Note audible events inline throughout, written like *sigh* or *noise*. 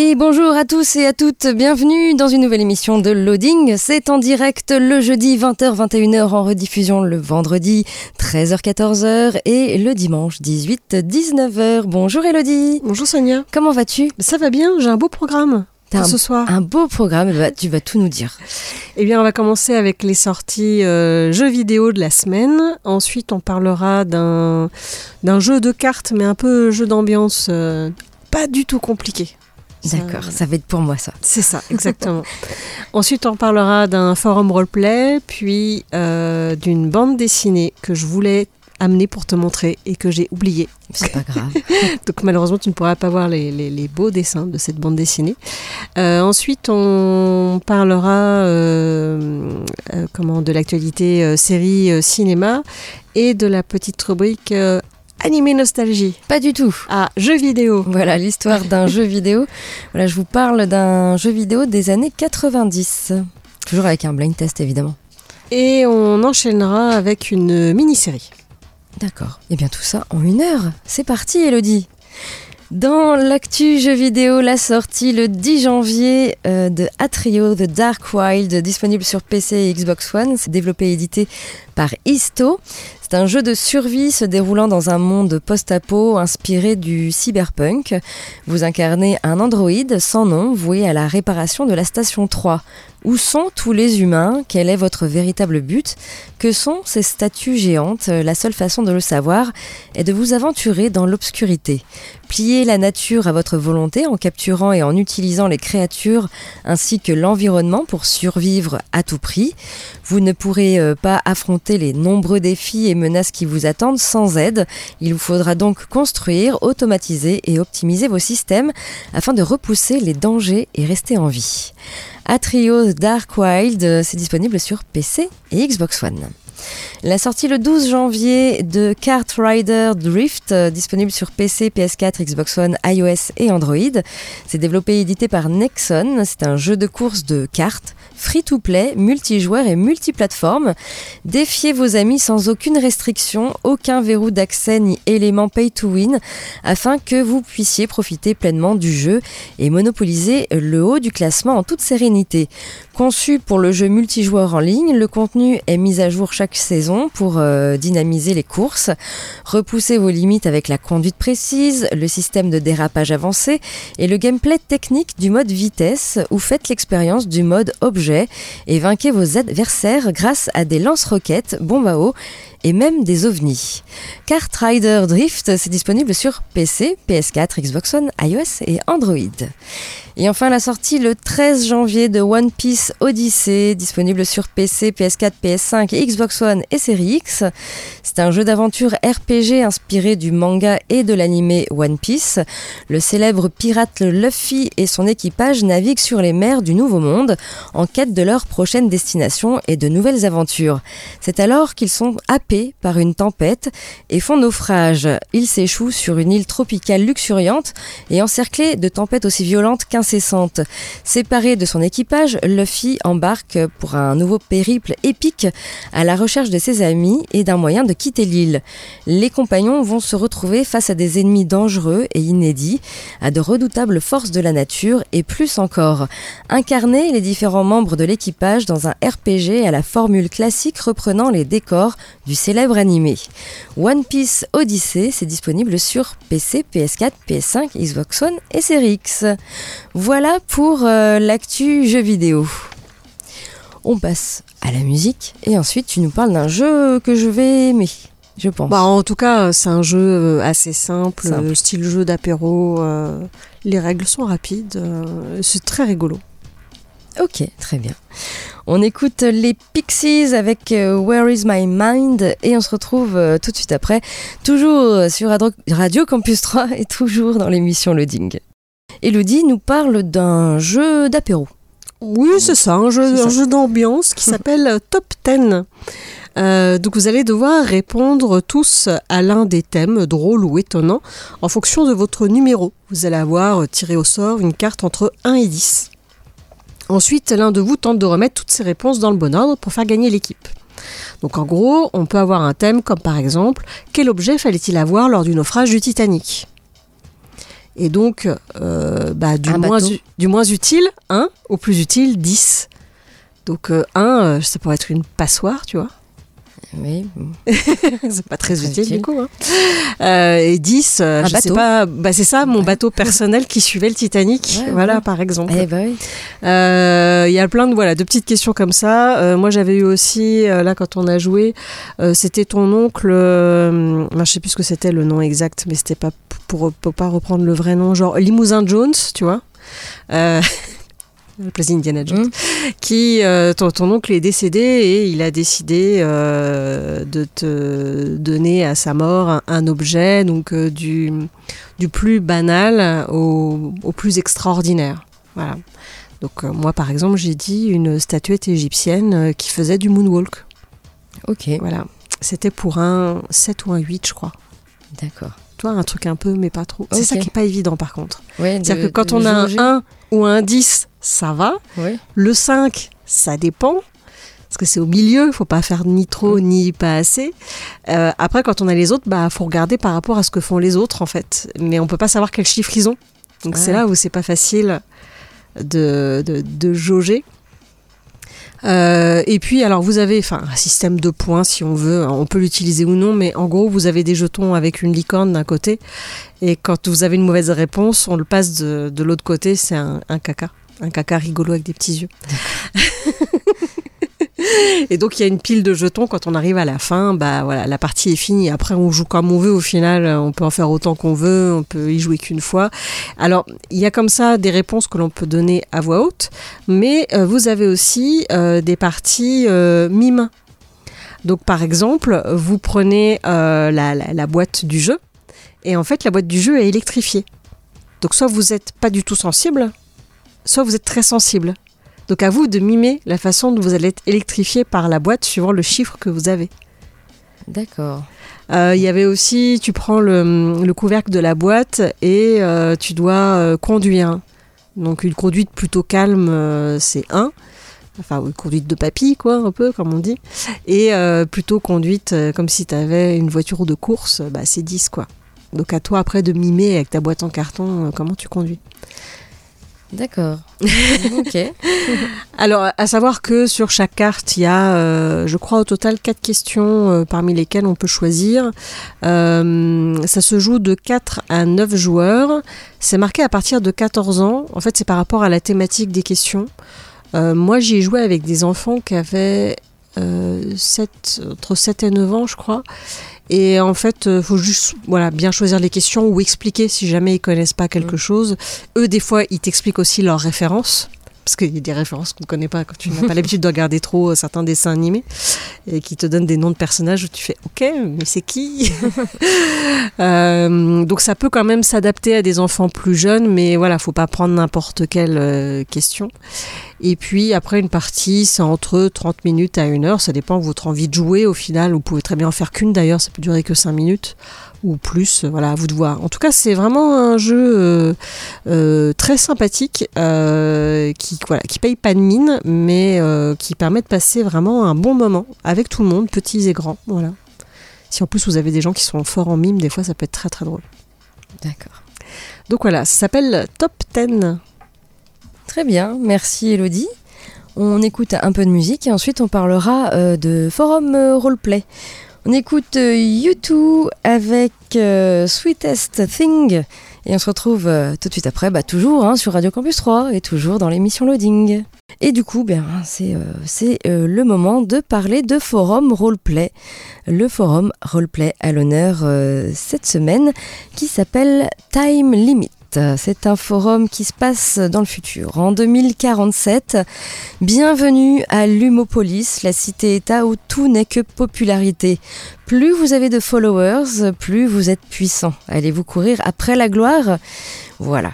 Et bonjour à tous et à toutes, bienvenue dans une nouvelle émission de Loading. C'est en direct le jeudi 20h-21h en rediffusion le vendredi 13h-14h et le dimanche 18-19h. Bonjour Elodie. Bonjour Sonia. Comment vas-tu? Ça va bien, j'ai un beau programme T'as ce soir. Un beau programme, bah, tu vas tout nous dire. Eh bien, on va commencer avec les sorties euh, jeux vidéo de la semaine. Ensuite, on parlera d'un d'un jeu de cartes, mais un peu jeu d'ambiance, euh, pas du tout compliqué. D'accord, ça va être pour moi ça. C'est ça, exactement. *laughs* Ensuite, on parlera d'un forum roleplay, puis euh, d'une bande dessinée que je voulais amener pour te montrer et que j'ai oublié. C'est pas grave. *laughs* Donc malheureusement, tu ne pourras pas voir les, les- les beaux dessins de cette bande dessinée. Euh, ensuite, on parlera euh, euh, comment, de l'actualité euh, série euh, cinéma et de la petite rubrique euh, animé nostalgie. Pas du tout. Ah, jeux vidéo. Voilà l'histoire d'un jeu vidéo. Voilà, je vous parle d'un jeu vidéo des années 90. Toujours avec un blind test évidemment. Et on enchaînera avec une mini-série. D'accord. Et bien tout ça en une heure. C'est parti Elodie. Dans l'actu jeu vidéo, la sortie le 10 janvier euh, de Atrio The Dark Wild, disponible sur PC et Xbox One. C'est développé et édité par Isto. C'est un jeu de survie se déroulant dans un monde post-apo inspiré du cyberpunk. Vous incarnez un androïde sans nom voué à la réparation de la station 3. Où sont tous les humains? Quel est votre véritable but? Que sont ces statues géantes? La seule façon de le savoir est de vous aventurer dans l'obscurité. Pliez la nature à votre volonté en capturant et en utilisant les créatures ainsi que l'environnement pour survivre à tout prix. Vous ne pourrez euh, pas affronter les nombreux défis et menaces qui vous attendent sans aide. Il vous faudra donc construire, automatiser et optimiser vos systèmes afin de repousser les dangers et rester en vie. Atrio Dark Wild, euh, c'est disponible sur PC et Xbox One. La sortie le 12 janvier de Kart Rider Drift, euh, disponible sur PC, PS4, Xbox One, iOS et Android. C'est développé et édité par Nexon. C'est un jeu de course de cartes, free-to-play, multijoueur et multiplateforme. Défiez vos amis sans aucune restriction, aucun verrou d'accès ni élément pay-to-win, afin que vous puissiez profiter pleinement du jeu et monopoliser le haut du classement en toute sérénité. Conçu pour le jeu multijoueur en ligne, le contenu est mis à jour chaque saison pour euh, dynamiser les courses. Repoussez vos limites avec la conduite précise, le système de dérapage avancé et le gameplay technique du mode vitesse ou faites l'expérience du mode objet et vainquez vos adversaires grâce à des lance-roquettes, bombes à eau et même des ovnis. Kart Rider Drift, c'est disponible sur PC, PS4, Xbox One, iOS et Android. Et enfin la sortie le 13 janvier de One Piece Odyssey, disponible sur PC, PS4, PS5, Xbox One et Series X. C'est un jeu d'aventure RPG inspiré du manga et de l'anime One Piece. Le célèbre pirate Luffy et son équipage naviguent sur les mers du Nouveau Monde en quête de leur prochaine destination et de nouvelles aventures. C'est alors qu'ils sont happés par une tempête et font naufrage. Ils s'échouent sur une île tropicale luxuriante et encerclés de tempêtes aussi violentes Séparé de son équipage, Luffy embarque pour un nouveau périple épique à la recherche de ses amis et d'un moyen de quitter l'île. Les compagnons vont se retrouver face à des ennemis dangereux et inédits, à de redoutables forces de la nature et plus encore. Incarner les différents membres de l'équipage dans un RPG à la formule classique reprenant les décors du célèbre animé. One Piece Odyssey, c'est disponible sur PC, PS4, PS5, Xbox One et Series X. Voilà pour euh, l'actu jeu vidéo. On passe à la musique et ensuite tu nous parles d'un jeu que je vais aimer, je pense. Bah, en tout cas, c'est un jeu euh, assez simple, Simple. euh, style jeu d'apéro. euh, les règles sont rapides. euh, c'est très rigolo. Ok, très bien. On écoute les Pixies avec euh, Where is my mind et on se retrouve euh, tout de suite après, toujours sur Radio- Radio Campus 3 et toujours dans l'émission Loading. Elodie nous parle d'un jeu d'apéro. Oui, c'est ça, un jeu, un d'ambiance qui s'appelle euh, Top 10. Euh, donc vous allez devoir répondre tous à l'un des thèmes drôles ou étonnants en fonction de votre numéro. Vous allez avoir euh, tiré au sort une carte entre 1 et 10. Ensuite, l'un de vous tente de remettre toutes ces réponses dans le bon ordre pour faire gagner l'équipe. Donc en gros, on peut avoir un thème comme par exemple quel objet fallait-il avoir lors du naufrage du Titanic? Et donc, euh, bah, du, Un moins, bateau. du moins utile, 1, au plus utile, 10. Donc 1, ça pourrait être une passoire, tu vois. Oui, *laughs* c'est pas très Très utile, utile. du coup. hein. Euh, et 10, euh, je sais pas, bah, c'est ça, mon Ouais. bateau personnel qui suivait le Titanic, Ouais, voilà, ouais. par exemple. eh bah oui. Euh, Il y a plein de voilà de petites questions comme ça. Euh, moi, j'avais eu aussi là quand on a joué, c'était ton oncle. Je sais plus ce que c'était le nom exact, mais c'était pas pour, pour pas reprendre le vrai nom, genre Limousin Jones, tu vois. *laughs* Le plaisir Indiana Jones, Mm. qui euh, ton, ton oncle est décédé et il a décidé euh, de te donner à sa mort un, un objet donc euh, du du plus banal au, au plus extraordinaire. Voilà. Donc moi par exemple j'ai dit une statuette égyptienne qui faisait du moonwalk. Ok, Voilà. C'était pour un 7 ou un 8 je crois. d'accord. Toi un truc un peu mais pas trop. C'est ça qui est pas évident par contre. Ouais, C'est-à-dire que quand on a un jauger. 1 ou un 10 ça va. Le 5 ça dépend. Parce que c'est au milieu, il faut pas faire ni trop ni pas assez. Euh, après, quand on a les autres, bah faut regarder par rapport à ce que font les autres en fait. Mais on peut pas savoir quel chiffre ils ont. Donc c'est là où c'est pas facile de, de, de jauger. Euh, et puis, alors vous avez enfin, un système de points si on veut, on peut l'utiliser ou non, mais en gros, vous avez des jetons avec une licorne d'un côté, et quand vous avez une mauvaise réponse, on le passe de, de l'autre côté, c'est un, un caca. Un caca rigolo avec des petits yeux. *laughs* Et donc il y a une pile de jetons quand on arrive à la fin, bah voilà, la partie est finie. Après on joue comme on veut au final, on peut en faire autant qu'on veut, on peut y jouer qu'une fois. Alors il y a comme ça des réponses que l'on peut donner à voix haute, mais euh, vous avez aussi euh, des parties euh, mimes. Donc par exemple, vous prenez euh, la, la- la boîte du jeu et en fait la boîte du jeu est électrifiée. Donc soit vous n'êtes pas du tout sensible, soit vous êtes très sensible. Donc à vous de mimer la façon dont vous allez être électrifié par la boîte suivant le chiffre que vous avez. D'accord. Euh, Il y avait aussi, tu prends le, le couvercle de la boîte et euh, tu dois euh, conduire. Donc une conduite plutôt calme, c'est 1. Enfin, une conduite de papy, quoi, un peu, comme on dit. Et plutôt conduite comme si tu avais une voiture de course, bah, c'est 10, quoi. Donc à toi après de mimer avec ta boîte en carton comment tu conduis. D'accord. *laughs* ok. Alors, à savoir que sur chaque carte, il y a, euh, je crois, au total quatre questions euh, parmi lesquelles on peut choisir. Euh, ça se joue de 4 à 9 joueurs. C'est marqué à partir de 14 ans. En fait, c'est par rapport à la thématique des questions. Moi, j'y ai joué avec des enfants qui avaient 7, entre 7 et 9 ans, je crois. Et en fait, il faut juste voilà, bien choisir les questions ou expliquer si jamais ils connaissent pas quelque chose. Eux, des fois, ils t'expliquent aussi leurs références. Parce qu'il y a des références qu'on ne connaît pas quand tu n'as pas l'habitude de regarder trop euh, certains dessins animés et qui te donnent des noms de personnages où tu fais OK, mais c'est qui *laughs* Euh, Donc ça peut quand même s'adapter à des enfants plus jeunes, mais voilà, faut pas prendre n'importe quelle euh, question. Et puis après une partie, c'est entre 30 minutes à une heure, ça dépend de votre envie de jouer au final. Vous pouvez très bien en faire qu'une d'ailleurs, ça peut durer que 5 minutes ou plus, euh, voilà, à vous de voir. En tout cas, c'est vraiment un jeu euh, euh, très sympathique euh, qui, voilà, qui paye pas de mine, mais euh, qui permet de passer vraiment un bon moment avec tout le monde, petits et grands. Voilà. Si en plus vous avez des gens qui sont forts en mime, des fois ça peut être très très drôle. D'accord. Donc voilà, ça s'appelle Top 10. Très bien. Merci Elodie. On écoute un peu de musique et ensuite on parlera de forum roleplay. On écoute euh, U2 avec euh, Sweetest Thing et on se retrouve euh, tout de suite après, bah, toujours hein, sur Radio Campus 3 et toujours dans l'émission Loading. Et du coup, ben, c'est le moment de parler de forum roleplay. Le forum roleplay à l'honneur cette semaine qui s'appelle Time Limit. C'est un forum qui se passe dans le futur. En 2047, bienvenue à Lumopolis, la cité-État où tout n'est que popularité. Plus vous avez de followers, plus vous êtes puissant. Allez-vous courir après la gloire? Voilà.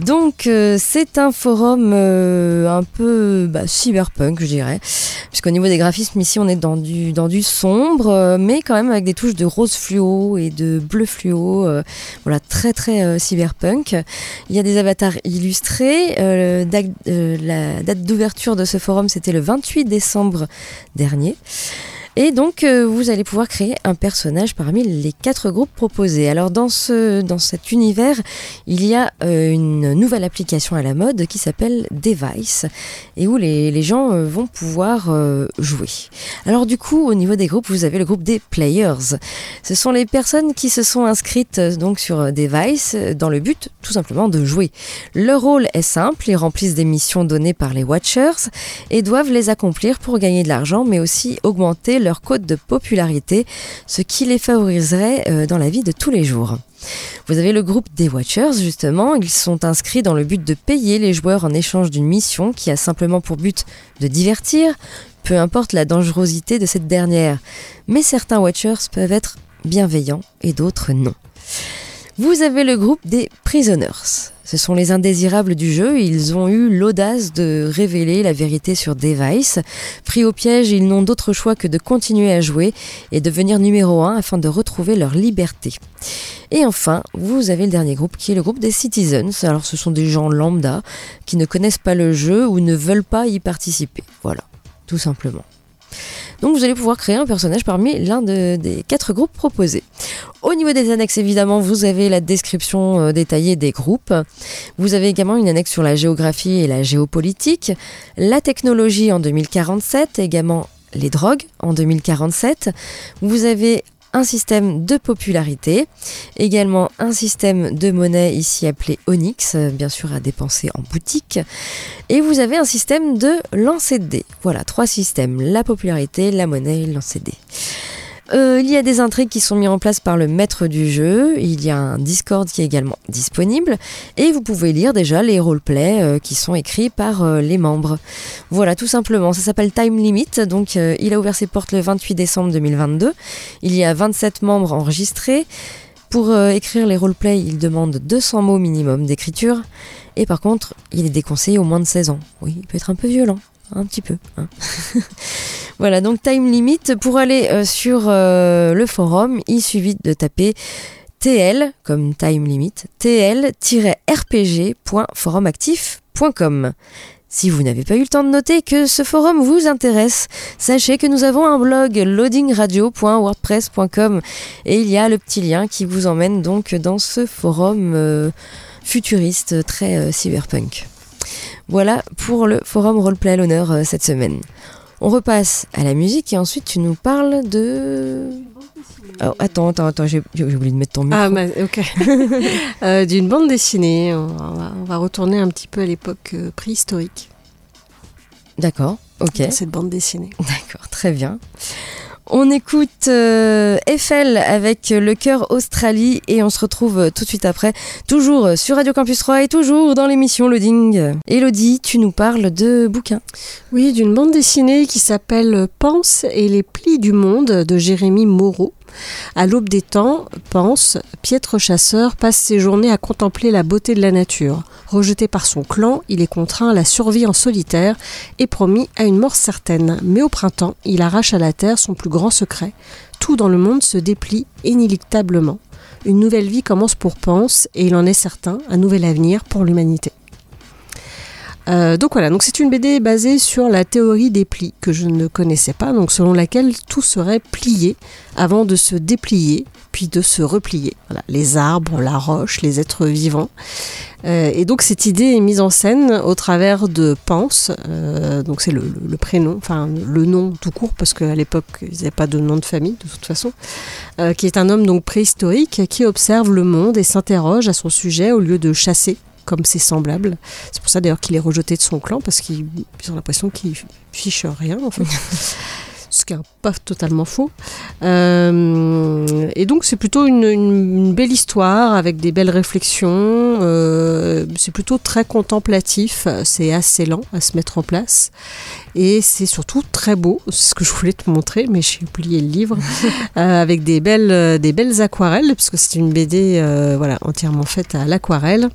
Donc euh, c'est un forum euh, un peu bah, cyberpunk, je dirais, puisqu'au niveau des graphismes ici on est dans du dans du sombre, euh, mais quand même avec des touches de rose fluo et de bleu fluo, voilà très très cyberpunk. Il y a des avatars illustrés. la date d'ouverture de ce forum c'était le 28 décembre dernier. Et donc, euh, vous allez pouvoir créer un personnage parmi les quatre groupes proposés. Alors, dans, ce, dans cet univers, il y a euh, une nouvelle application à la mode qui s'appelle Device et où les, les gens euh, vont pouvoir jouer. Alors, du coup, au niveau des groupes, vous avez le groupe des Players. Ce sont les personnes qui se sont inscrites donc sur Device dans le but tout simplement de jouer. Leur rôle est simple, ils remplissent des missions données par les Watchers et doivent les accomplir pour gagner de l'argent mais aussi augmenter leur cote de popularité, ce qui les favoriserait euh, dans la vie de tous les jours. Vous avez le groupe des Watchers, justement. Ils sont inscrits dans le but de payer les joueurs en échange d'une mission qui a simplement pour but de divertir, peu importe la dangerosité de cette dernière. Mais certains Watchers peuvent être bienveillants et d'autres non. Vous avez le groupe des Prisoners. Ce sont les indésirables du jeu. Ils ont eu l'audace de révéler la vérité sur Device. Pris au piège, ils n'ont d'autre choix que de continuer à jouer et devenir numéro 1 afin de retrouver leur liberté. Et enfin, vous avez le dernier groupe qui est le groupe des Citizens. Alors ce sont des gens lambda qui ne connaissent pas le jeu ou ne veulent pas y participer. Voilà, tout simplement. Donc vous allez pouvoir créer un personnage parmi l'un des quatre groupes proposés. Au niveau des annexes, évidemment, vous avez la description euh, détaillée des groupes. Vous avez également une annexe sur la géographie et la géopolitique, la technologie en 2047, également les drogues en 2047. Vous avez un système de popularité, également un système de monnaie ici appelé Onyx, bien sûr à dépenser en boutique, et vous avez un système de lancer de dés. Voilà, trois systèmes, la popularité, la monnaie et le lancer de dés. Euh, il y a des intrigues qui sont mises en place par le maître du jeu. Il y a un Discord qui est également disponible. Et vous pouvez lire déjà les roleplays euh, qui sont écrits par euh, les membres. Voilà, tout simplement. Ça s'appelle Time Limit. Donc, il a ouvert ses portes le 28 décembre 2022. Il y a 27 membres enregistrés. Pour écrire les roleplays, il demande 200 mots minimum d'écriture. Et par contre, il est déconseillé au moins de 16 ans. Oui, il peut être un peu violent. Un petit peu. Hein. *laughs* Voilà, donc time limit. Pour aller euh, sur euh, le forum, il suffit de taper TL comme time limit, tl-rpg.forumactif.com. Si vous n'avez pas eu le temps de noter que ce forum vous intéresse, sachez que nous avons un blog loadingradio.wordpress.com et il y a le petit lien qui vous emmène donc dans ce forum euh, futuriste très cyberpunk. Voilà pour le forum roleplay à l'honneur cette semaine. On repasse à la musique et ensuite tu nous parles de. Oh, attends, attends, attends, j'ai oublié de mettre ton micro. Ah, ok. *laughs* Euh, d'une bande dessinée. On va, on va, retourner un petit peu à l'époque euh, préhistorique. D'accord, ok. cette bande dessinée. D'accord, très bien. On écoute euh, Eiffel avec le cœur Australie et on se retrouve tout de suite après, toujours sur Radio Campus 3 et toujours dans l'émission Loading. Elodie, tu nous parles de bouquins. Oui, d'une bande dessinée qui s'appelle Pense et les plis du monde de Jérémy Moreau. À l'aube des temps, Pense, piètre chasseur, passe ses journées à contempler la beauté de la nature. Rejeté par son clan, il est contraint à la survie en solitaire et promis à une mort certaine. Mais au printemps, il arrache à la terre son plus grand secret. Tout dans le monde se déplie inéluctablement. Une nouvelle vie commence pour Pense et il en est certain, un nouvel avenir pour l'humanité. Euh, donc voilà, donc c'est une BD basée sur la théorie des plis que je ne connaissais pas, donc selon laquelle tout serait plié avant de se déplier, puis de se replier. Voilà, les arbres, la roche, les êtres vivants. Euh, et donc cette idée est mise en scène au travers de Pense, euh, donc c'est le, prénom, enfin le nom tout court parce qu'à l'époque il n'y avait pas de nom de famille de toute façon, qui est un homme donc préhistorique qui observe le monde et s'interroge à son sujet au lieu de chasser comme ses semblables. C'est pour ça d'ailleurs qu'il est rejeté de son clan parce qu'ils ont l'impression qu'il fiche rien en fait. *laughs* ce qui n'est pas totalement faux. Euh, et donc c'est plutôt une, une, belle histoire avec des belles réflexions. Euh, c'est plutôt très contemplatif, c'est assez lent à se mettre en place. Et c'est surtout très beau, c'est ce que je voulais te montrer, mais j'ai oublié le livre, *laughs* euh, avec des belles, des belles aquarelles, puisque c'est une BD voilà, entièrement faite à l'aquarelle.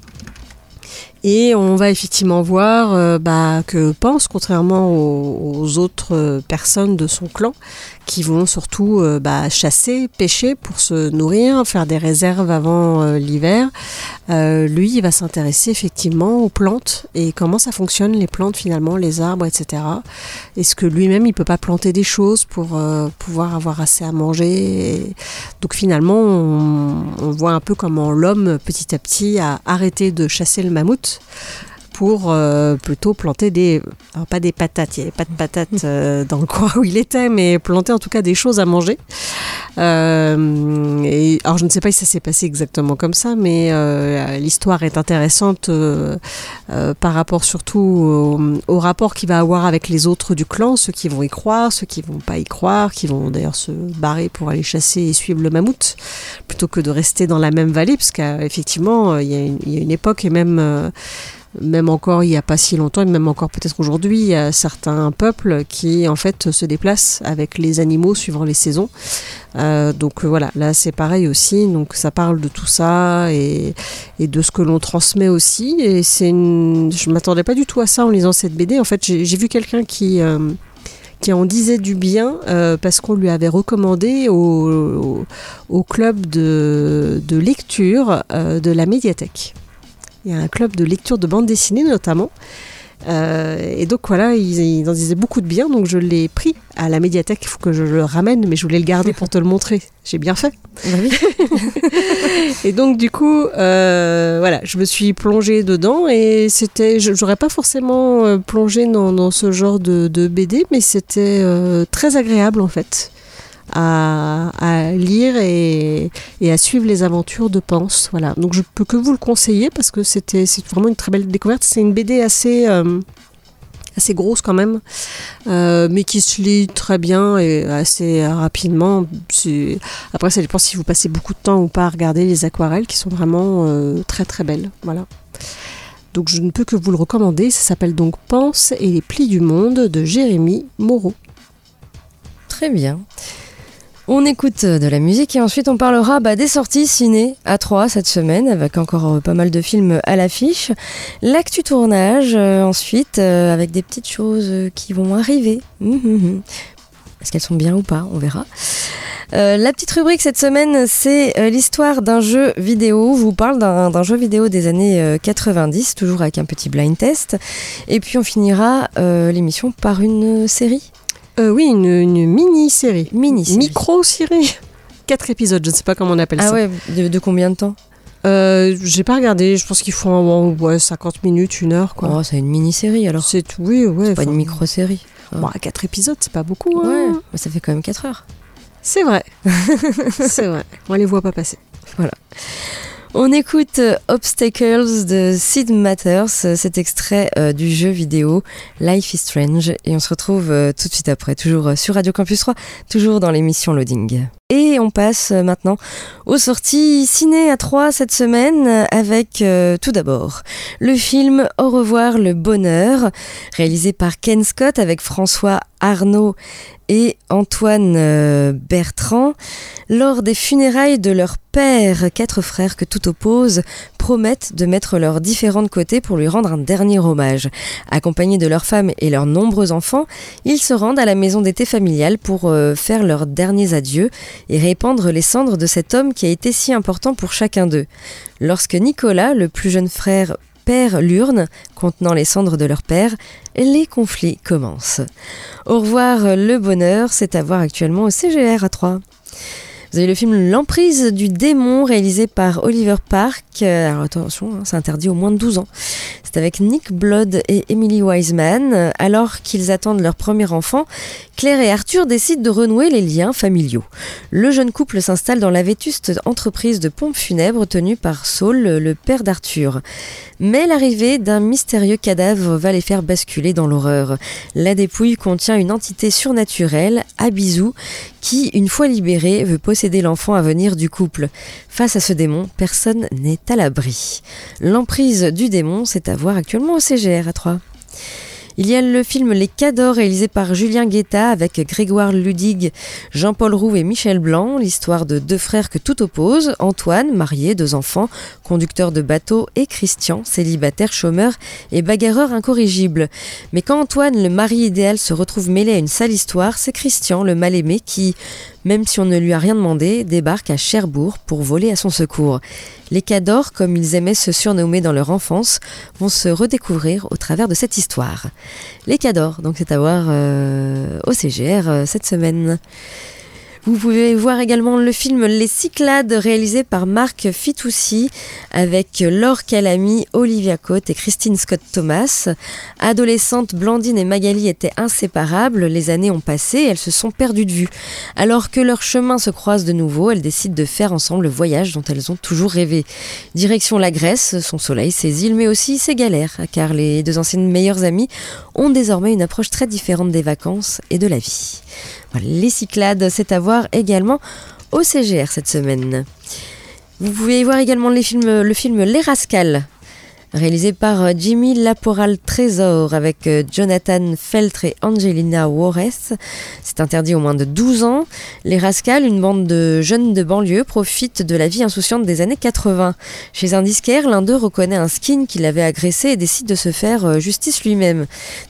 Et on va effectivement voir euh, bah, que pense, contrairement aux, autres personnes de son clan, qui vont surtout euh, bah, chasser, pêcher pour se nourrir, faire des réserves avant euh, l'hiver. lui, il va s'intéresser effectivement aux plantes et comment ça fonctionne les plantes finalement, les arbres, etc. Est-ce que lui-même il peut pas planter des choses pour pouvoir avoir assez à manger Donc finalement, on voit un peu comment l'homme petit à petit a arrêté de chasser le mammouth out pour euh, plutôt planter des, alors pas des patates, il n'y avait pas de patates euh, dans le *laughs* coin où il était, mais planter en tout cas des choses à manger. Euh, alors je ne sais pas si ça s'est passé exactement comme ça, mais l'histoire est intéressante par rapport surtout au, rapport qu'il va avoir avec les autres du clan, ceux qui vont y croire, ceux qui vont pas y croire, qui vont d'ailleurs se barrer pour aller chasser et suivre le mammouth, plutôt que de rester dans la même vallée, parce qu'effectivement il y, a une époque et même même encore il n'y a pas si longtemps, et même encore peut-être aujourd'hui, il y a certains peuples qui en fait se déplacent avec les animaux suivant les saisons. Euh, donc voilà, là c'est pareil aussi, donc ça parle de tout ça et, de ce que l'on transmet aussi. Et c'est je m'attendais pas du tout à ça en lisant cette BD. En fait, j'ai vu quelqu'un qui euh, qui en disait du bien euh, parce qu'on lui avait recommandé au, au, club de, de lecture de la médiathèque. Il y a un club de lecture de bande dessinée notamment. Euh, et donc voilà, ils, en disaient beaucoup de bien, donc je l'ai pris à la médiathèque. Il faut que je le ramène, mais je voulais le garder pour te le montrer. J'ai bien fait. Bah oui. *laughs* et donc du coup, euh, voilà, je me suis plongée dedans et c'était, j'aurais pas forcément euh, plongé dans, ce genre de, de BD, mais c'était très agréable en fait à, lire et, à suivre les aventures de Pense. Voilà. Donc je peux que vous le conseiller parce que c'était c'est vraiment une très belle découverte. C'est une BD assez euh, assez grosse quand même, euh, mais qui se lit très bien et assez rapidement. Après, ça dépend si vous passez beaucoup de temps ou pas à regarder les aquarelles qui sont vraiment euh, très très belles. Voilà. Donc je ne peux que vous le recommander. Ça s'appelle donc Pense et les plis du monde de Jérémy Moreau. Très bien. On écoute de la musique et ensuite on parlera bah, des sorties ciné à 3 cette semaine avec encore euh, pas mal de films à l'affiche. L'actu tournage euh, ensuite euh, avec des petites choses qui vont arriver. Hum, hum, hum. Est-ce qu'elles sont bien ou pas? On verra. la petite rubrique cette semaine, c'est l'histoire d'un jeu vidéo. Je vous parle d'un jeu vidéo des années 90, toujours avec un petit blind test. Et puis on finira l'émission par une série euh, oui, une, mini-série. Mini-série. Micro-série. Quatre épisodes, je ne sais pas comment on appelle ah ça. Ah ouais, de, combien de temps euh, j'ai pas regardé, je pense qu'il faut ouais, 50 minutes, une heure quoi. Oh, c'est une mini-série alors. C'est oui, ouais. C'est pas une micro-série. Bon, 4 épisodes, c'est pas beaucoup. Hein. Ouais, ça fait quand même 4 heures. C'est vrai. *laughs* c'est vrai. On les voit pas passer. Voilà. On écoute euh, Obstacles de Sid Matters, euh, cet extrait euh, du jeu vidéo Life is Strange, et on se retrouve tout de suite après, toujours sur Radio Campus 3, toujours dans l'émission Loading. Et on passe maintenant aux sorties ciné à 3 cette semaine avec tout d'abord le film Au revoir le bonheur, réalisé par Ken Scott avec François Arnaud et Antoine euh, Bertrand. Lors des funérailles de leur père, quatre frères que tout oppose promettent de mettre leurs différents côtés pour lui rendre un dernier hommage. Accompagnés de leurs femmes et leurs nombreux enfants, ils se rendent à la maison d'été familiale pour euh, faire leurs derniers adieux et répandre les cendres de cet homme qui a été si important pour chacun d'eux. Lorsque Nicolas, le plus jeune frère, perd l'urne contenant les cendres de leur père, les conflits commencent. Au revoir le bonheur, c'est à voir actuellement au CGR à 3. Vous avez le film L'emprise du démon réalisé par Oliver Park. Euh, alors attention, hein, c'est interdit au moins de 12 ans. C'est avec Nick Blood et Emily Wiseman. Alors qu'ils attendent leur premier enfant, Claire et Arthur décident de renouer les liens familiaux. Le jeune couple s'installe dans la vétuste entreprise de pompes funèbres tenue par Saul, le père d'Arthur. Mais l'arrivée d'un mystérieux cadavre va les faire basculer dans l'horreur. La dépouille contient une entité surnaturelle, Abizu, qui, une fois libérée, veut posséder l'enfant à venir du couple. Face à ce démon, personne n'est à l'abri. L'emprise du démon, c'est à voir actuellement au CGR à 3. Il y a le film Les Cadors réalisé par Julien Guetta avec Grégoire Ludig, Jean-Paul Roux et Michel Blanc, l'histoire de deux frères que tout oppose, Antoine, marié, deux enfants, conducteur de bateau, et Christian, célibataire, chômeur et bagarreur incorrigible. Mais quand Antoine, le mari idéal, se retrouve mêlé à une sale histoire, c'est Christian, le mal-aimé, qui, même si on ne lui a rien demandé, débarque à Cherbourg pour voler à son secours. Les Cadors, comme ils aimaient se surnommer dans leur enfance, vont se redécouvrir au travers de cette histoire. Les Cadors, donc c'est à voir euh, au CGR euh, cette semaine. Vous pouvez voir également le film Les Cyclades réalisé par Marc Fitoussi avec Laure Calamy, Olivia Cotte et Christine Scott Thomas. Adolescentes, Blandine et Magali étaient inséparables, les années ont passé elles se sont perdues de vue. Alors que leurs chemins se croisent de nouveau, elles décident de faire ensemble le voyage dont elles ont toujours rêvé. Direction la Grèce, son soleil, ses îles, mais aussi ses galères, car les deux anciennes meilleures amies ont désormais une approche très différente des vacances et de la vie. Les Cyclades, c'est à voir également au CGR cette semaine. Vous pouvez y voir également le film Les Rascals réalisé par euh, Jimmy Laporal Trésor avec euh, Jonathan Feltre et Angelina Juarez. C'est interdit au moins de 12 ans. Les Rascals, une bande de jeunes de banlieue, profitent de la vie insouciante des années 80. Chez un disquaire, l'un d'eux reconnaît un skin qui l'avait agressé et décide de se faire euh, justice lui-même.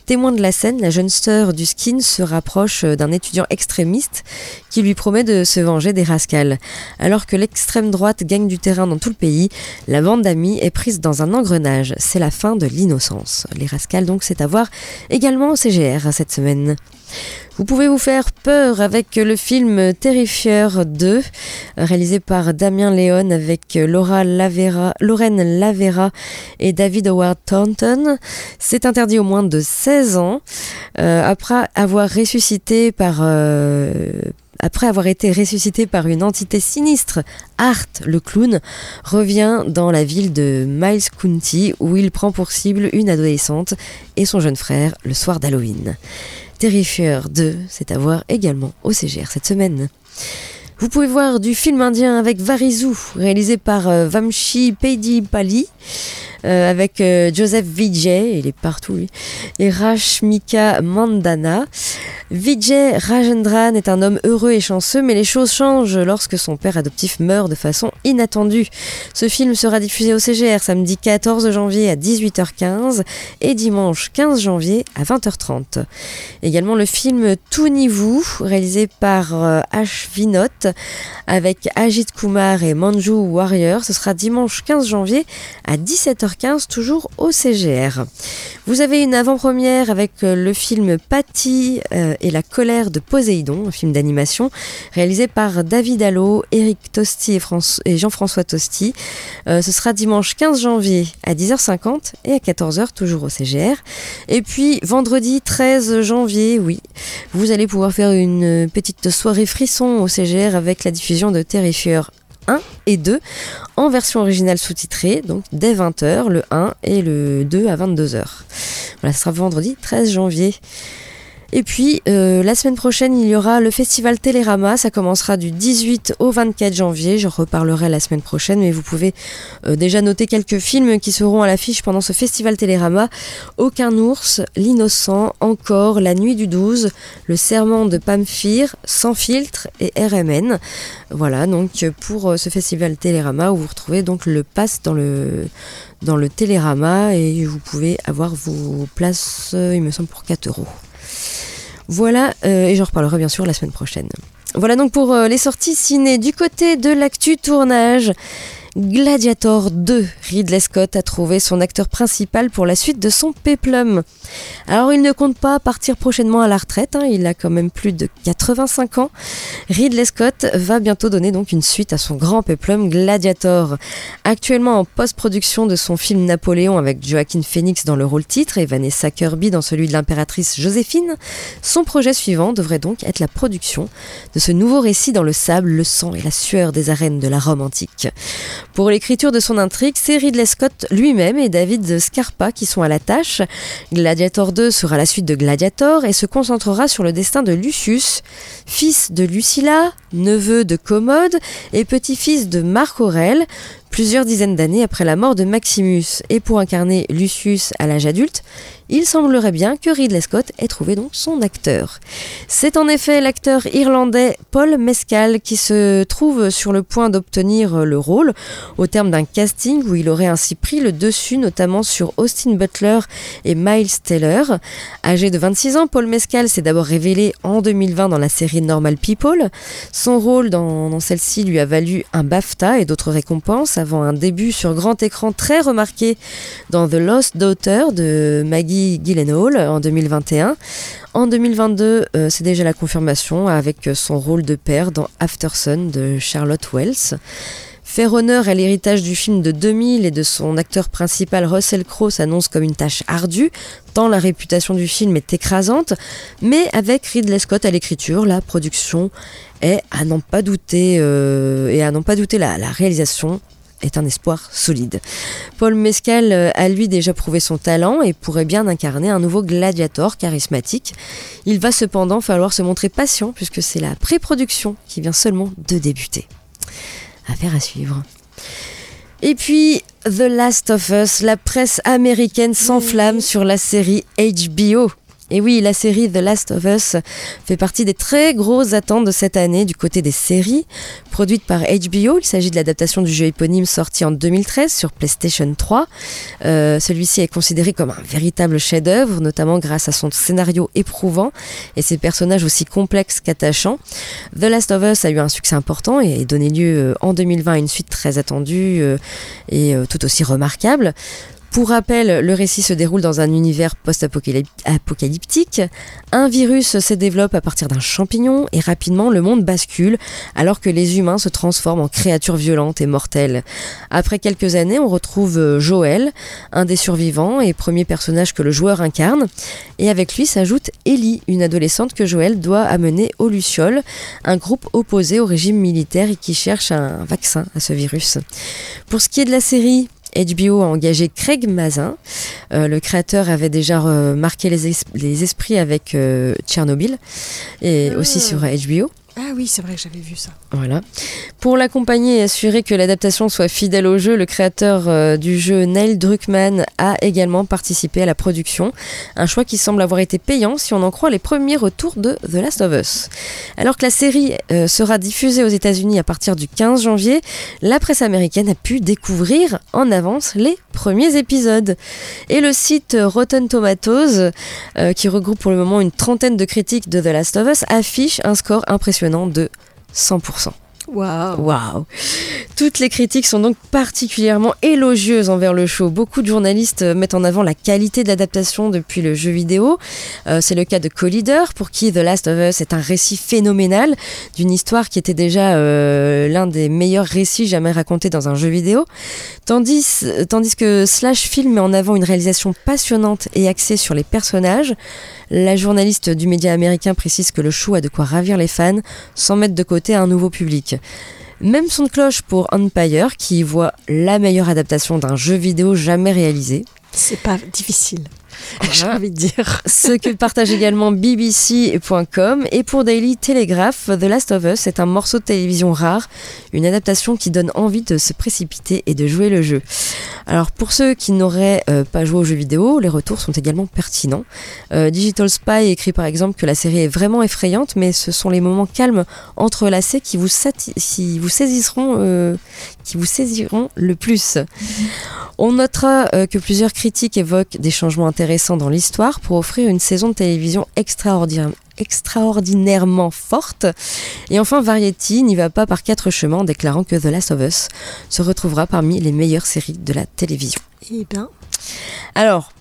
Témoin de la scène, la jeune sœur du skin se rapproche d'un étudiant extrémiste qui lui promet de se venger des Rascals. Alors que l'extrême droite gagne du terrain dans tout le pays, la bande d'amis est prise dans un engrenage c'est la fin de l'innocence. Les rascals, donc, c'est à voir également au CGR cette semaine. Vous pouvez vous faire peur avec le film Terrifier 2, réalisé par Damien Léon avec Laura Lavera, Lorraine Lavera et David Howard Thornton. C'est interdit au moins de 16 ans. Euh, après avoir ressuscité par... Euh, après avoir été ressuscité par une entité sinistre, Art, le clown, revient dans la ville de Miles County où il prend pour cible une adolescente et son jeune frère le soir d'Halloween. Terrifier 2, c'est à voir également au CGR cette semaine. Vous pouvez voir du film indien avec Varizou, réalisé par euh, Vamshi Pedi euh, avec euh, Joseph Vijay, il est partout lui, et Rashmika Mandana. Vijay Rajendran est un homme heureux et chanceux, mais les choses changent lorsque son père adoptif meurt de façon inattendue. Ce film sera diffusé au CGR samedi 14 janvier à 18h15 et dimanche 15 janvier à 20h30. Également le film Tounivu, réalisé par euh, Ash Vinot avec Ajit Kumar et Manju Warrior. Ce sera dimanche 15 janvier à 17h15, toujours au CGR. Vous avez une avant-première avec euh, le film Patty euh, et la colère de Poséidon, un film d'animation réalisé par David Allo, Eric Tosti et, Jean-François Tosti. Euh, ce sera dimanche 15 janvier à 10h50 et à 14h toujours au CGR. Et puis vendredi 13 janvier, oui, vous allez pouvoir faire une petite soirée frisson au CGR avec la diffusion de Terrifier 1 et 2 en version originale sous-titrée, donc dès 20h, le 1 et le 2 à 22h. Voilà, ce sera vendredi 13 janvier. Et puis, euh, la semaine prochaine, il y aura le festival Télérama. Ça commencera du 18 au 24 janvier. Je reparlerai la semaine prochaine, mais vous pouvez euh, déjà noter quelques films qui seront à l'affiche pendant ce festival Télérama. Aucun ours, L'innocent, Encore, La nuit du 12, Le serment de Pamphire, Sans filtre et RMN. Voilà, donc pour euh, ce festival Télérama où vous retrouvez donc le pass dans le dans le Télérama et vous pouvez avoir vos places, il me semble, pour 4 euros. Voilà, euh, et j'en reparlerai bien sûr la semaine prochaine. Voilà donc pour euh, les sorties ciné du côté de l'actu tournage. Gladiator 2, Ridley Scott a trouvé son acteur principal pour la suite de son péplum. Alors il ne compte pas partir prochainement à la retraite, hein, il a quand même plus de 85 ans. Ridley Scott va bientôt donner donc une suite à son grand péplum Gladiator. Actuellement en post-production de son film Napoléon avec Joaquin Phoenix dans le rôle titre et Vanessa Kirby dans celui de l'impératrice Joséphine, son projet suivant devrait donc être la production de ce nouveau récit dans le sable, le sang et la sueur des arènes de la Rome antique. Pour l'écriture de son intrigue, c'est Ridley Scott lui-même et David Scarpa qui sont à la tâche. Gladiator 2 sera la suite de Gladiator et se concentrera sur le destin de Lucius, fils de Lucilla, neveu de Commode et petit-fils de Marc Aurèle, plusieurs dizaines d'années après la mort de Maximus. Et pour incarner Lucius à l'âge adulte, il semblerait bien que Ridley Scott ait trouvé donc son acteur. C'est en effet l'acteur irlandais Paul Mescal qui se trouve sur le point d'obtenir le rôle au terme d'un casting où il aurait ainsi pris le dessus notamment sur Austin Butler et Miles Taylor. Âgé de 26 ans, Paul Mescal s'est d'abord révélé en 2020 dans la série Normal People. Son rôle dans, dans celle-ci lui a valu un BAFTA et d'autres récompenses avant un début sur grand écran très remarqué dans The Lost Daughter de Maggie Gyllenhaal en 2021. En 2022, euh, c'est déjà la confirmation avec son rôle de père dans Aftersun de Charlotte Wells. Faire honneur à l'héritage du film de 2000 et de son acteur principal Russell Crowe s'annonce comme une tâche ardue, tant la réputation du film est écrasante, mais avec Ridley Scott à l'écriture, la production est à n'en pas douter euh, et à n'en pas douter la réalisation est un espoir solide. Paul Mescal euh, a lui déjà prouvé son talent et pourrait bien incarner un nouveau gladiator charismatique. Il va cependant falloir se montrer patient puisque c'est la pré-production qui vient seulement de débuter. Affaire à suivre. Et puis, The Last of Us, la presse américaine s'enflamme sur la série HBO. Et oui, la série The Last of Us fait partie des très grosses attentes de cette année du côté des séries. Produite par HBO, il s'agit de l'adaptation du jeu éponyme sorti en 2013 sur PlayStation 3. Euh, Celui-ci est considéré comme un véritable chef-d'œuvre, notamment grâce à son scénario éprouvant et ses personnages aussi complexes qu'attachants. The Last of Us a eu un succès important et donné lieu euh, en 2020 à une suite très attendue euh, et tout aussi remarquable. Pour rappel, le récit se déroule dans un univers post-apocalyptique. Un virus se développe à partir d'un champignon et rapidement le monde bascule alors que les humains se transforment en créatures violentes et mortelles. Après quelques années, on retrouve Joël, un des survivants et premier personnage que le joueur incarne. Et avec lui s'ajoute Ellie, une adolescente que Joël doit amener au Luciole, un groupe opposé au régime militaire et qui cherche un vaccin à ce virus. Pour ce qui est de la série, HBO a engagé Craig Mazin. Euh, le créateur avait déjà marqué les, es les, esprits avec euh, Tchernobyl et Ah. aussi sur HBO. Ah oui, c'est vrai que j'avais vu ça. Voilà. Pour l'accompagner et assurer que l'adaptation soit fidèle au jeu, le créateur euh, du jeu Neil Druckmann a également participé à la production. Un choix qui semble avoir été payant si on en croit les premiers retours de The Last of Us. Alors que la série euh, sera diffusée aux États-Unis à partir du 15 janvier, la presse américaine a pu découvrir en avance les premiers épisodes. Et le site Rotten Tomatoes, euh, qui regroupe pour le moment une trentaine de critiques de The Last of Us, affiche un score impressionnant de 100%. Waouh Waouh Toutes les critiques sont donc particulièrement élogieuses envers le show. Beaucoup de journalistes mettent en avant la qualité de l'adaptation depuis le jeu vidéo. Euh, C'est le cas de Collider, pour qui The Last of Us est un récit phénoménal d'une histoire qui était déjà euh, l'un des meilleurs récits jamais racontés dans un jeu vidéo. Tandis, tandis que Slash Film met en avant une réalisation passionnante et axée sur les personnages. La journaliste du média américain précise que le show a de quoi ravir les fans sans mettre de côté un nouveau public. Même son de cloche pour Empire qui voit la meilleure adaptation d'un jeu vidéo jamais réalisé. C'est pas difficile. J'ai envie de dire. Ce que partage également BBC.com et pour Daily Telegraph, The Last of Us est un morceau de télévision rare, une adaptation qui donne envie de se précipiter et de jouer le jeu. Alors pour ceux qui n'auraient euh, pas joué au jeu vidéo, les retours sont également pertinents. Euh, Digital Spy écrit par exemple que la série est vraiment effrayante, mais ce sont les moments calmes entrelacés qui vous, qui vous saisiront, euh, qui vous saisiront le plus. On notera que plusieurs critiques évoquent des changements intéressants dans l'histoire pour offrir une saison de télévision extraordinaire extraordinairement forte. Et enfin, Variety n'y va pas par quatre chemins en déclarant que The Last of Us se retrouvera parmi les meilleures séries de la télévision. Eh bien, Alors,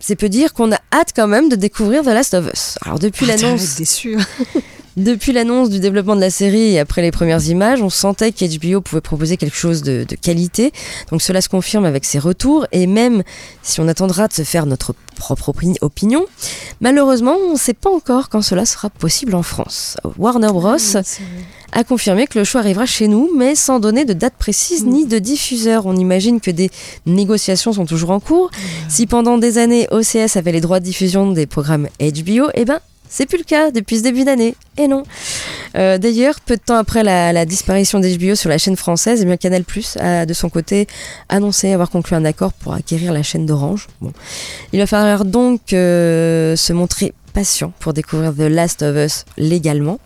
c'est peu dire qu'on a hâte quand même de découvrir The Last of Us. Alors depuis ah, vas l'annonce déçu. *laughs* depuis l'annonce du développement de la série et après les premières images, on sentait qu'HBO pouvait proposer quelque chose de, de qualité. Donc cela se confirme avec ses retours et même si on attendra de se faire notre propre opini- opinion, malheureusement, on ne sait pas encore quand cela sera possible en France. Warner Bros vrai. a confirmé que le choix arrivera chez nous, mais sans donner de date précise ni de diffuseur. On imagine que des négociations sont toujours en cours. Si pendant des années OCS avait les droits de diffusion des programmes HBO, eh ben c'est plus le cas depuis ce début d'année. Et non. Euh, D'ailleurs, peu de temps après la, la disparition d'HBO sur la chaîne française, eh Canal Plus a de son côté annoncé avoir conclu un accord pour acquérir la chaîne d'Orange. Il va falloir donc euh, se montrer patient pour découvrir The Last of Us légalement.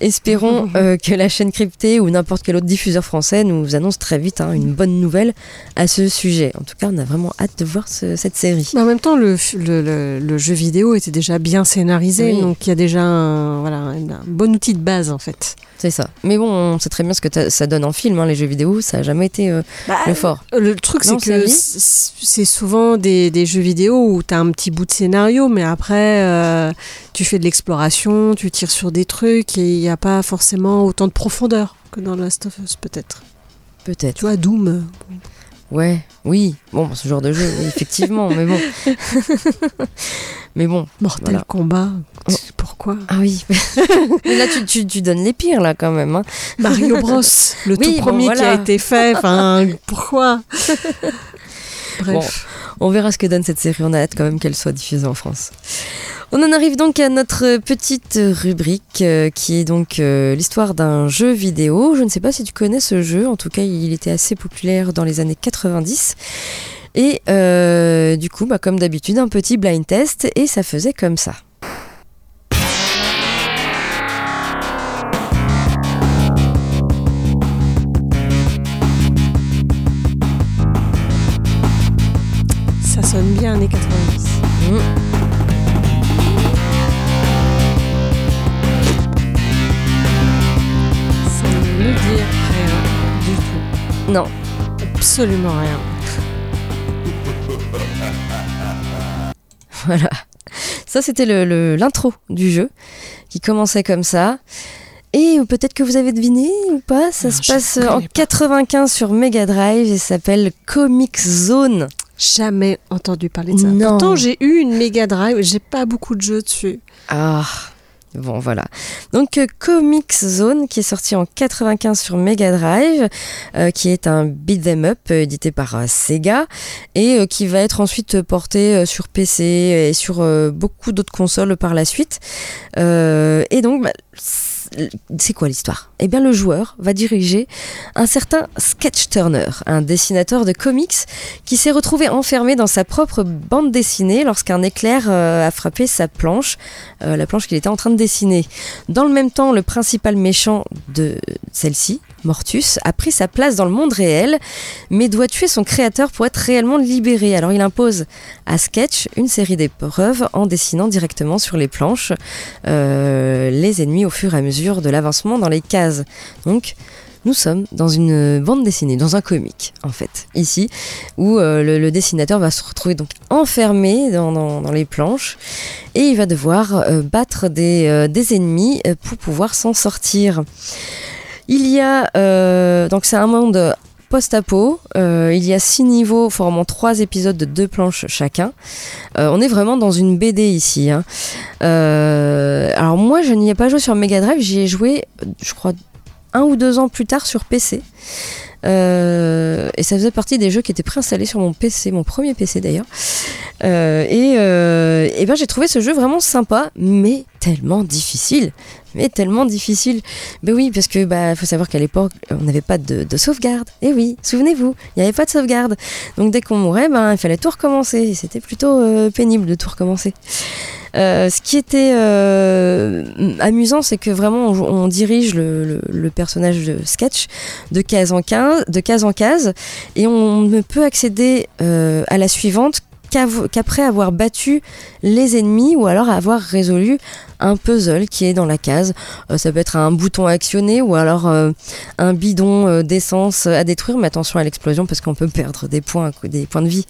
Espérons euh, que la chaîne cryptée ou n'importe quel autre diffuseur français nous annonce très vite hein, une bonne nouvelle à ce sujet. En tout cas, on a vraiment hâte de voir ce- cette série. Mais en même temps, le, f- le, le- le jeu vidéo était déjà bien scénarisé, Oui. donc il y a déjà un, voilà, un, un bon outil de base en fait. C'est ça. Mais bon, on sait très bien ce que ça donne en film, hein, les jeux vidéo, ça n'a jamais été euh, le fort. Le truc, c'est que c'est souvent des, des jeux vidéo où tu as un petit bout de scénario, mais après, euh, tu fais de l'exploration, tu tires sur des trucs et il n'y a pas forcément autant de profondeur que dans Last of Us, peut-être. Peut-être. Tu vois, Doom. Ouais, oui. Bon, ce genre de jeu, effectivement, mais bon. *laughs* mais bon. Mortal Voilà. Kombat. Oh. Pourquoi Ah oui. *laughs* mais là, tu, tu, tu donnes les pires, là, quand même. hein. Mario *laughs* Bros, le Oui, tout bon, premier qui a été fait. Enfin, pourquoi Bref. On verra ce que donne cette série. On a hâte quand même qu'elle soit diffusée en France. On en arrive donc à notre petite rubrique euh, qui est donc euh, l'histoire d'un jeu vidéo. Je ne sais pas si tu connais ce jeu. En tout cas, il était assez populaire dans les années 90. Et euh, du coup, bah, comme d'habitude, un petit blind test et ça faisait comme ça. Ça sonne bien années 90. Non, Absolument rien. *laughs* Voilà. Ça, c'était l'intro le, du jeu qui commençait comme ça. Et peut-être que vous avez deviné ou pas, ça Non, se passe en pas. 95 sur Mega Drive et s'appelle Comic Zone. Jamais entendu parler de ça. Non. Pourtant, j'ai eu une Mega Drive, j'ai pas beaucoup de jeux dessus. Ah, bon voilà. Donc euh, Comic Zone qui est sorti en 95 sur Mega Drive, euh, qui est un beat 'em up euh, édité par Sega et qui va être ensuite porté sur PC et sur beaucoup d'autres consoles par la suite. Et donc, bah, c'est quoi l'histoire? Eh bien, le joueur va diriger un certain Sketch Turner, un dessinateur de comics qui s'est retrouvé enfermé dans sa propre bande dessinée lorsqu'un éclair euh, a frappé sa planche, euh, la planche qu'il était en train de dessiner. Dans le même temps, le principal méchant de celle-ci, Mortus, a pris sa place dans le monde réel, mais doit tuer son créateur pour être réellement libéré? Alors il impose à Sketch une série d'épreuves en dessinant directement sur les planches euh, les ennemis au fur et à mesure de l'avancement dans les cases. Donc nous sommes dans une bande dessinée, dans un comic en fait, ici, où euh, le, dessinateur va se retrouver enfermé dans, les planches et il va devoir euh, battre des, ennemis pour pouvoir s'en sortir. Il y a euh, donc c'est un monde post-apo. euh, il y a six niveaux formant trois épisodes de deux planches chacun. Euh, on est vraiment dans une BD ici. hein. Alors moi, je n'y ai pas joué sur Mega Drive. J'y ai joué, je crois, un ou deux ans plus tard sur PC. Euh, et ça faisait partie des jeux qui étaient préinstallés sur mon PC, mon premier PC d'ailleurs. Euh, et, euh, et ben j'ai trouvé ce jeu vraiment sympa, mais tellement difficile. Mais tellement difficile. Ben oui, parce que bah faut savoir qu'à l'époque, on n'avait pas de, de sauvegarde. Et oui, souvenez-vous, il n'y avait pas de sauvegarde. Donc dès qu'on mourait, ben il fallait tout recommencer. Et C'était plutôt euh, pénible de tout recommencer. Euh, ce qui était euh, amusant, c'est que vraiment on, dirige le, le- le personnage de sketch de case en case, de case en case, et on ne peut accéder euh, à la suivante qu'après avoir battu les ennemis ou alors avoir résolu un puzzle qui est dans la case. Euh, ça peut être un bouton à actionner ou alors euh, un bidon euh, d'essence à détruire, mais attention à l'explosion parce qu'on peut perdre des points, des points de vie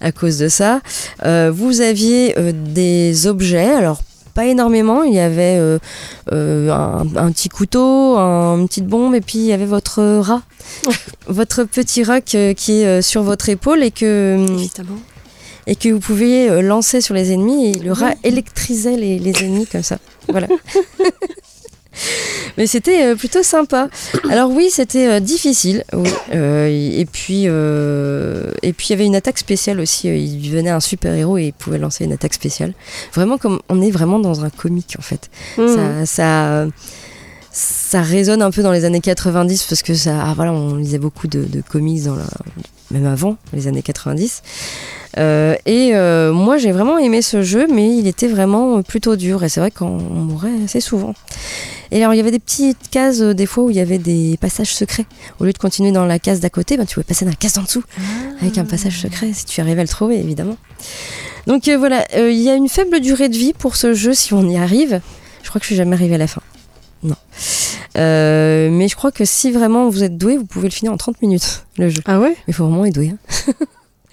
à cause de ça. Euh, vous aviez des objets, alors pas énormément, il y avait euh, euh, un, un petit couteau, un- une petite bombe et puis il y avait votre rat, votre petit rat qui est sur votre épaule et que Évidemment. Et que vous pouviez euh, lancer sur les ennemis et le rat électrisait les, les ennemis comme ça. Voilà. *laughs* Mais c'était euh, plutôt sympa. Alors oui, c'était euh, difficile. Oui. Euh, et puis euh, et puis il y avait une attaque spéciale aussi. Il venait un super héros et il pouvait lancer une attaque spéciale. Vraiment comme on est vraiment dans un comique en fait. Mmh. Ça, ça, ça résonne un peu dans les années 90 parce que ça, ah, voilà, on lisait beaucoup de, de comics dans la, même avant les années 90. Euh, et euh, moi, j'ai vraiment aimé ce jeu, mais il était vraiment plutôt dur. Et c'est vrai qu'on on mourait assez souvent. Et alors, il y avait des petites cases, euh, des fois, où il y avait des passages secrets. Au lieu de continuer dans la case d'à côté, ben, tu pouvais passer dans la case d'en dessous, avec un passage secret, si tu arrivais à le trouver, évidemment. Donc voilà, il y a une faible durée de vie pour ce jeu, si on y arrive. Je crois que je suis jamais arrivée à la fin. Non. Euh, mais je crois que si vraiment vous êtes doué, vous pouvez le finir en 30 minutes, le jeu. Ah ouais? Il faut vraiment être doué. hein.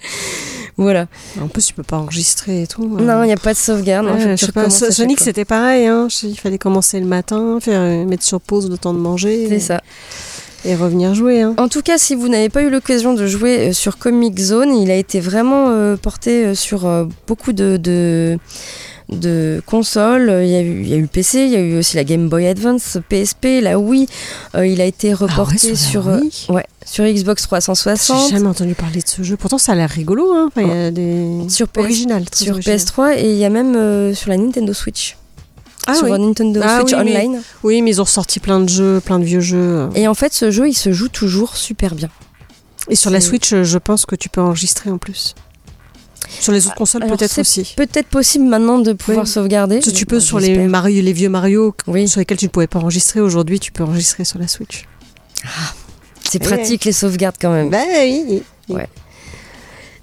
*laughs* voilà. En plus, tu peux pas enregistrer et tout. Non, il n'y a pas de sauvegarde. Ouais, je sais pas, Sonic c'était pareil, hein. Il fallait commencer le matin, faire, euh, mettre sur pause le temps de manger C'est ça. et revenir jouer. Hein. En tout cas, si vous n'avez pas eu l'occasion de jouer euh, sur Comic Zone, il a été vraiment euh, porté sur euh, beaucoup de, de, de consoles. Il y, a eu, il y a eu le PC, il y a eu aussi la Game Boy Advance, PSP, la Wii. Euh, il a été reporté Ah sur sur, euh, Wii ouais, sur Xbox J'ai 360, jamais entendu parler de ce jeu. Pourtant, ça a l'air rigolo. Hein. Enfin, il y a des... Sur PS original, sur original. PS3 et il y a même euh, sur la Nintendo Switch. Ah sur oui. Nintendo Ah Switch oui, mais- Online. Oui, mais ils ont ressorti plein de jeux, plein de vieux jeux. Et en fait, ce jeu, il se joue toujours super bien. Et sur la Switch, je pense que tu peux enregistrer en plus. Sur les autres consoles, peut-être c'est aussi. Peut-être possible maintenant de pouvoir Oui. sauvegarder. Tu, tu peux sur les. Mario, les vieux Mario Oui. sur lesquels tu ne pouvais pas enregistrer. Aujourd'hui, tu peux enregistrer sur la Switch. C'est Ouais. pratique les sauvegardes quand même. Bah oui.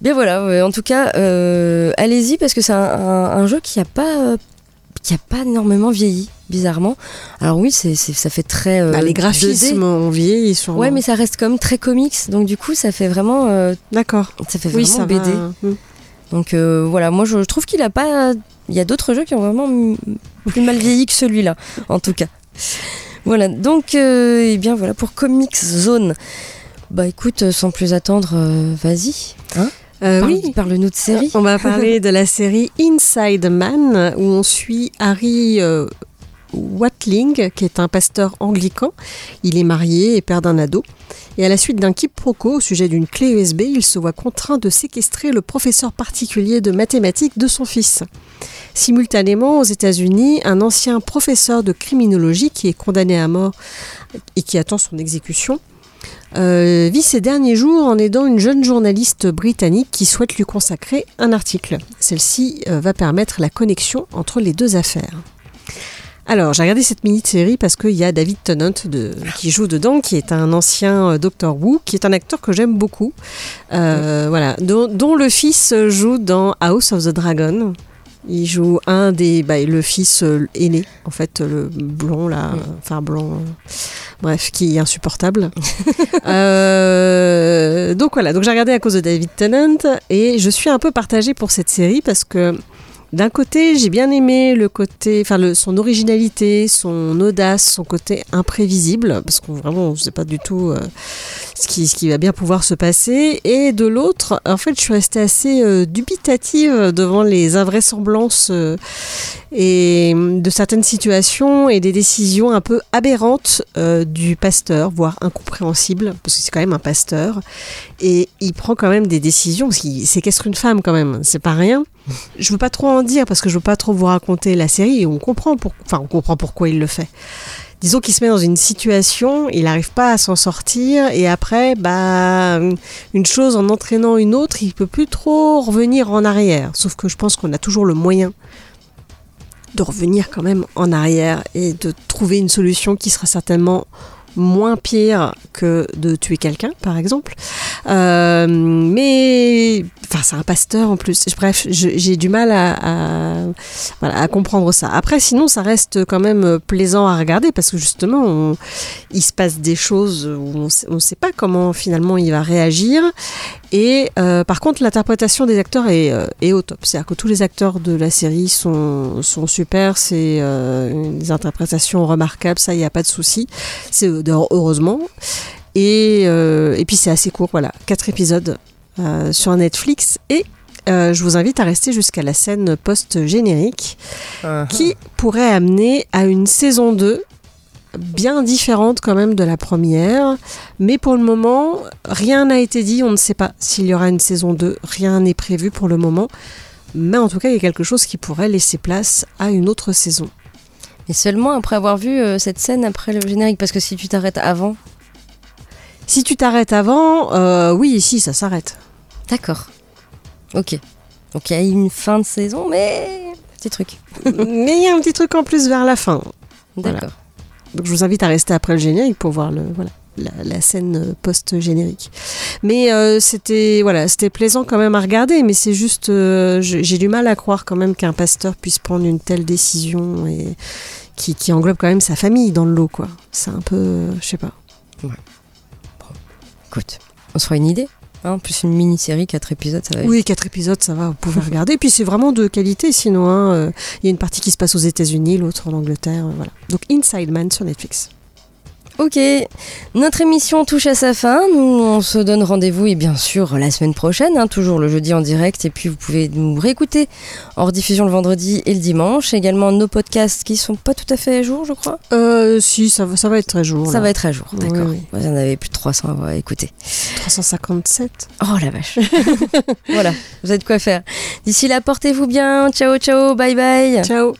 Bien voilà, ouais, en tout cas, euh, allez-y parce que c'est un, un- un jeu qui a pas euh, qui a pas énormément vieilli, bizarrement. Alors oui, c'est c'est- ça fait très euh, Bah, les 2D. graphismes ont vieilli sur. Ouais, mais ça reste comme très comics, donc du coup, ça fait vraiment euh, D'accord. ça fait Oui, vraiment ça BD. va. Donc euh, voilà, moi je trouve qu'il a pas. Il y a d'autres jeux qui ont vraiment plus mal vieilli que celui-là, en tout cas. Voilà, donc euh, eh bien voilà pour Comics Zone. Bah écoute, sans plus attendre, euh, vas-y. Hein Euh, Parle- oui. Parle-nous de série. On va parler de la série Inside Man, où on suit Harry euh, Watling, qui est un pasteur anglican. Il est marié et père d'un ado. Et à la suite d'un quiproquo au sujet d'une clé USB, il se voit contraint de séquestrer le professeur particulier de mathématiques de son fils. Simultanément, aux États-Unis, un ancien professeur de criminologie qui est condamné à mort et qui attend son exécution euh, vit ses derniers jours en aidant une jeune journaliste britannique qui souhaite lui consacrer un article. Celle-ci euh, va permettre la connexion entre les deux affaires. Alors, j'ai regardé cette mini-série parce qu'il y a David Tennant de, qui joue dedans, qui est un ancien euh, Doctor Who, qui est un acteur que j'aime beaucoup, euh, voilà, dont, dont le fils joue dans House of the Dragon. Il joue un des, bah, le fils euh, aîné, en fait, le blond là, enfin blond, euh, bref, qui est insupportable. *laughs* Euh, donc voilà, donc j'ai regardé à cause de David Tennant et je suis un peu partagée pour cette série parce que d'un côté, j'ai bien aimé le côté, enfin son originalité, son audace, son côté imprévisible, parce qu'on on ne sait pas du tout euh, ce, qui, ce qui va bien pouvoir se passer. Et de l'autre, en fait, je suis restée assez euh, dubitative devant les invraisemblances euh, et de certaines situations et des décisions un peu aberrantes du pasteur, voire incompréhensibles, parce que c'est quand même un pasteur. Et il prend quand même des décisions, parce qu'il séquestre une femme quand même, c'est pas rien. Je veux pas trop en dire parce que je veux pas trop vous raconter la série et on comprend, on comprend pourquoi il le fait. Disons qu'il se met dans une situation, il n'arrive pas à s'en sortir et après, bah, une chose en entraînant une autre, il peut plus trop revenir en arrière. Sauf que je pense qu'on a toujours le moyen de revenir quand même en arrière et de trouver une solution qui sera certainement moins pire que de tuer quelqu'un, par exemple. Euh, mais, enfin, c'est un pasteur en plus. Bref, j'ai du mal à, comprendre ça. Après, sinon, ça reste quand même plaisant à regarder parce que justement, il se passe des choses où on ne sait pas comment finalement il va réagir. Et euh, par contre, l'interprétation des acteurs est, euh, est au top. C'est-à-dire que tous les acteurs de la série sont, sont super. C'est euh, des interprétations remarquables. Ça, il n'y a pas de souci. C'est heureusement. Et, euh, et puis c'est assez court. Voilà, quatre épisodes euh, sur Netflix. Et euh, je vous invite à rester jusqu'à la scène post-générique qui pourrait amener à une saison 2 bien différente quand même de la première. Mais pour le moment, rien n'a été dit. On ne sait pas s'il y aura une saison 2. Rien n'est prévu pour le moment. Mais en tout cas, il y a quelque chose qui pourrait laisser place à une autre saison. Et seulement après avoir vu euh, cette scène après le générique, parce que si tu t'arrêtes avant. Si tu t'arrêtes avant, euh, oui, ici, ça s'arrête. D'accord. Ok. Donc il y a une fin de saison, mais. Petit truc. *laughs* Mais il y a un petit truc en plus vers la fin. Voilà. D'accord. Donc je vous invite à rester après le générique pour voir le, voilà, la, la scène euh, post-générique. Mais euh, c'était voilà, c'était plaisant quand même à regarder, mais c'est juste, euh, j'ai du mal à croire quand même qu'un pasteur puisse prendre une telle décision et qui, qui englobe quand même sa famille dans le lot, quoi. C'est un peu, euh, je sais pas. Écoute, on se fera une idée. Hein, plus une mini-série, 4 épisodes, ça va Oui, quatre épisodes, ça va, vous pouvez regarder. Puis c'est vraiment de qualité, sinon. hein, euh, Il y a une partie qui se passe aux États-Unis, l'autre en Angleterre, euh, voilà. Donc Inside Man sur Netflix. Ok, notre émission touche à sa fin. Nous, on se donne rendez-vous et bien sûr la semaine prochaine, hein, toujours le jeudi en direct. Et puis vous pouvez nous réécouter en rediffusion le vendredi et le dimanche. Également nos podcasts qui sont pas tout à fait à jour, je crois. Euh, si, ça va, ça va être très jour. Ça là. va être à jour, Oui, d'accord. oui. Vous en avez plus de 300 à écouté. 357. Oh la vache. *laughs* voilà, vous avez de quoi faire. D'ici là, portez-vous bien. Ciao, ciao, bye bye. Ciao.